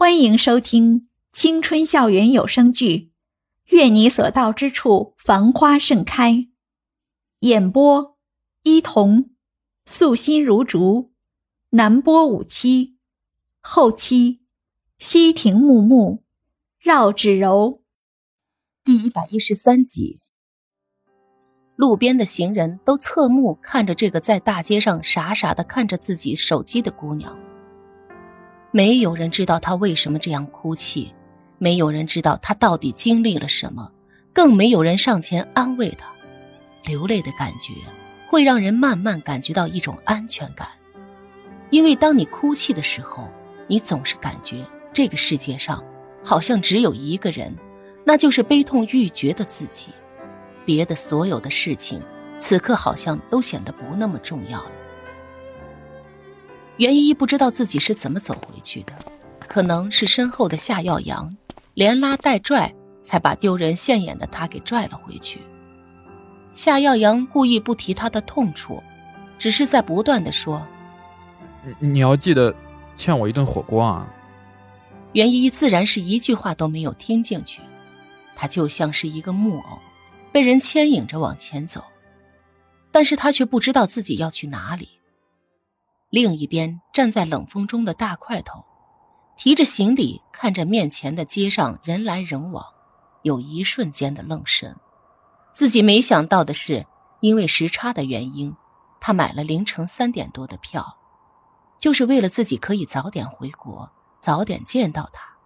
欢迎收听青春校园有声剧《愿你所到之处繁花盛开》，演播：伊童，素心如竹，南波五七，后期：西亭木木，绕指柔。第一百一十三集，路边的行人都侧目看着这个在大街上傻傻的看着自己手机的姑娘。没有人知道他为什么这样哭泣，没有人知道他到底经历了什么，更没有人上前安慰他。流泪的感觉会让人慢慢感觉到一种安全感，因为当你哭泣的时候，你总是感觉这个世界上好像只有一个人。那就是悲痛欲绝的自己，别的所有的事情，此刻好像都显得不那么重要了。袁依依不知道自己是怎么走回去的，可能是身后的夏耀阳连拉带拽，才把丢人现眼的他给拽了回去。夏耀阳故意不提他的痛处，只是在不断的说：“你要记得欠我一顿火锅啊。”袁依依自然是一句话都没有听进去。他就像是一个木偶，被人牵引着往前走，但是他却不知道自己要去哪里。另一边站在冷风中的大块头，提着行李看着面前的街上人来人往，有一瞬间的愣神。自己没想到的是，因为时差的原因，他买了凌晨三点多的票，就是为了自己可以早点回国，早点见到他。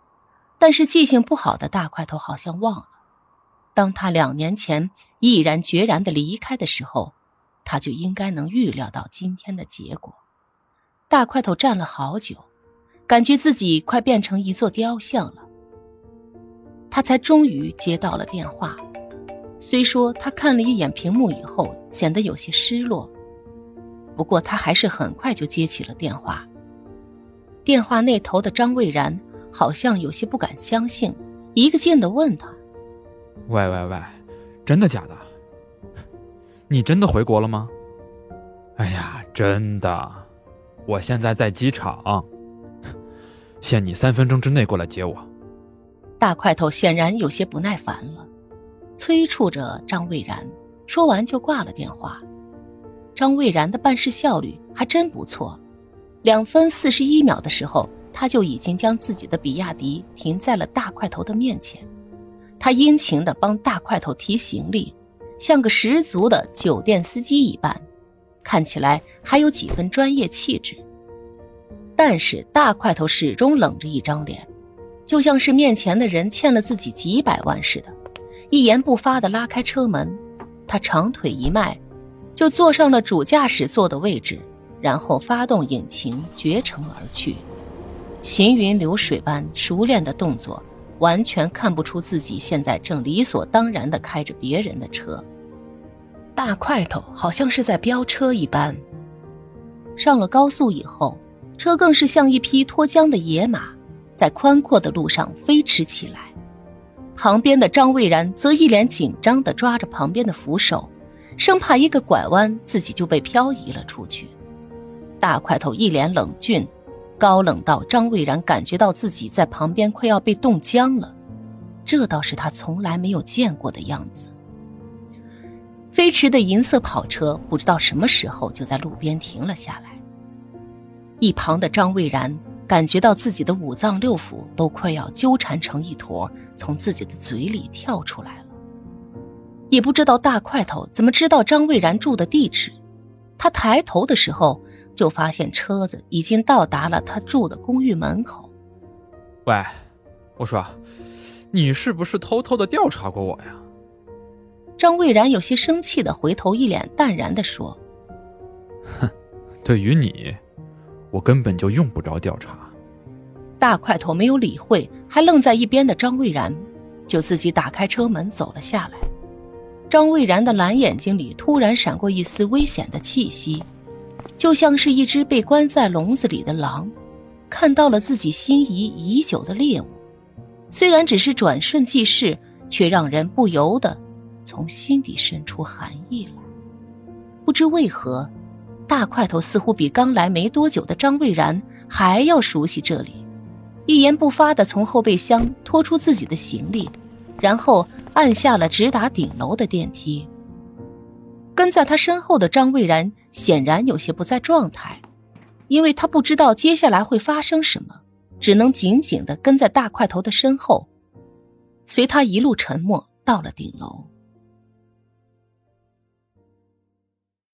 但是记性不好的大块头好像忘了，当他两年前毅然决然的离开的时候，他就应该能预料到今天的结果。大块头站了好久，感觉自己快变成一座雕像了。他才终于接到了电话，虽说他看了一眼屏幕以后显得有些失落，不过他还是很快就接起了电话。电话那头的张蔚然。好像有些不敢相信，一个劲的问他：“喂喂喂，真的假的？你真的回国了吗？”“哎呀，真的，我现在在机场，限你三分钟之内过来接我。”大块头显然有些不耐烦了，催促着张蔚然，说完就挂了电话。张蔚然的办事效率还真不错，两分四十一秒的时候。他就已经将自己的比亚迪停在了大块头的面前，他殷勤的帮大块头提行李，像个十足的酒店司机一般，看起来还有几分专业气质。但是大块头始终冷着一张脸，就像是面前的人欠了自己几百万似的，一言不发的拉开车门，他长腿一迈，就坐上了主驾驶座的位置，然后发动引擎绝尘而去。行云流水般熟练的动作，完全看不出自己现在正理所当然的开着别人的车。大块头好像是在飙车一般。上了高速以后，车更是像一匹脱缰的野马，在宽阔的路上飞驰起来。旁边的张蔚然则一脸紧张的抓着旁边的扶手，生怕一个拐弯自己就被漂移了出去。大块头一脸冷峻。高冷到张蔚然感觉到自己在旁边快要被冻僵了，这倒是他从来没有见过的样子。飞驰的银色跑车不知道什么时候就在路边停了下来。一旁的张蔚然感觉到自己的五脏六腑都快要纠缠成一坨，从自己的嘴里跳出来了。也不知道大块头怎么知道张蔚然住的地址，他抬头的时候。就发现车子已经到达了他住的公寓门口。喂，我说，你是不是偷偷的调查过我呀？张蔚然有些生气的回头，一脸淡然的说：“哼，对于你，我根本就用不着调查。”大块头没有理会还愣在一边的张蔚然，就自己打开车门走了下来。张蔚然的蓝眼睛里突然闪过一丝危险的气息。就像是一只被关在笼子里的狼，看到了自己心仪已久的猎物，虽然只是转瞬即逝，却让人不由得从心底生出寒意来。不知为何，大块头似乎比刚来没多久的张蔚然还要熟悉这里，一言不发的从后备箱拖出自己的行李，然后按下了直达顶楼的电梯。跟在他身后的张蔚然显然有些不在状态，因为他不知道接下来会发生什么，只能紧紧的跟在大块头的身后，随他一路沉默到了顶楼。